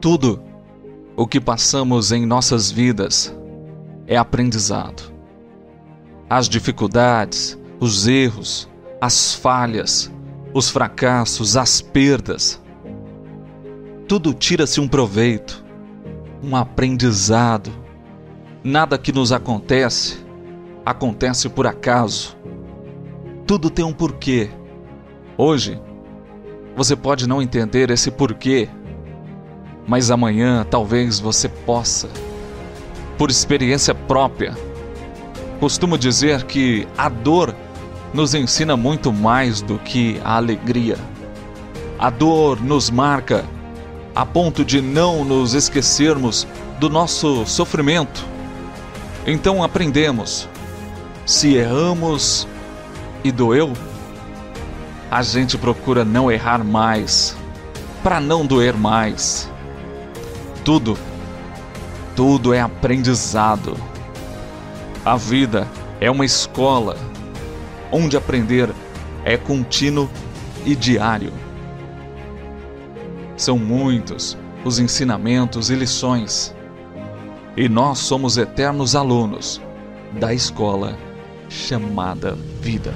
Tudo o que passamos em nossas vidas é aprendizado. As dificuldades, os erros, as falhas, os fracassos, as perdas. Tudo tira-se um proveito, um aprendizado. Nada que nos acontece acontece por acaso. Tudo tem um porquê. Hoje, você pode não entender esse porquê mas amanhã talvez você possa. Por experiência própria, costumo dizer que a dor nos ensina muito mais do que a alegria. A dor nos marca a ponto de não nos esquecermos do nosso sofrimento. Então aprendemos. Se erramos e doeu, a gente procura não errar mais, para não doer mais. Tudo, tudo é aprendizado. A vida é uma escola onde aprender é contínuo e diário. São muitos os ensinamentos e lições, e nós somos eternos alunos da escola chamada vida.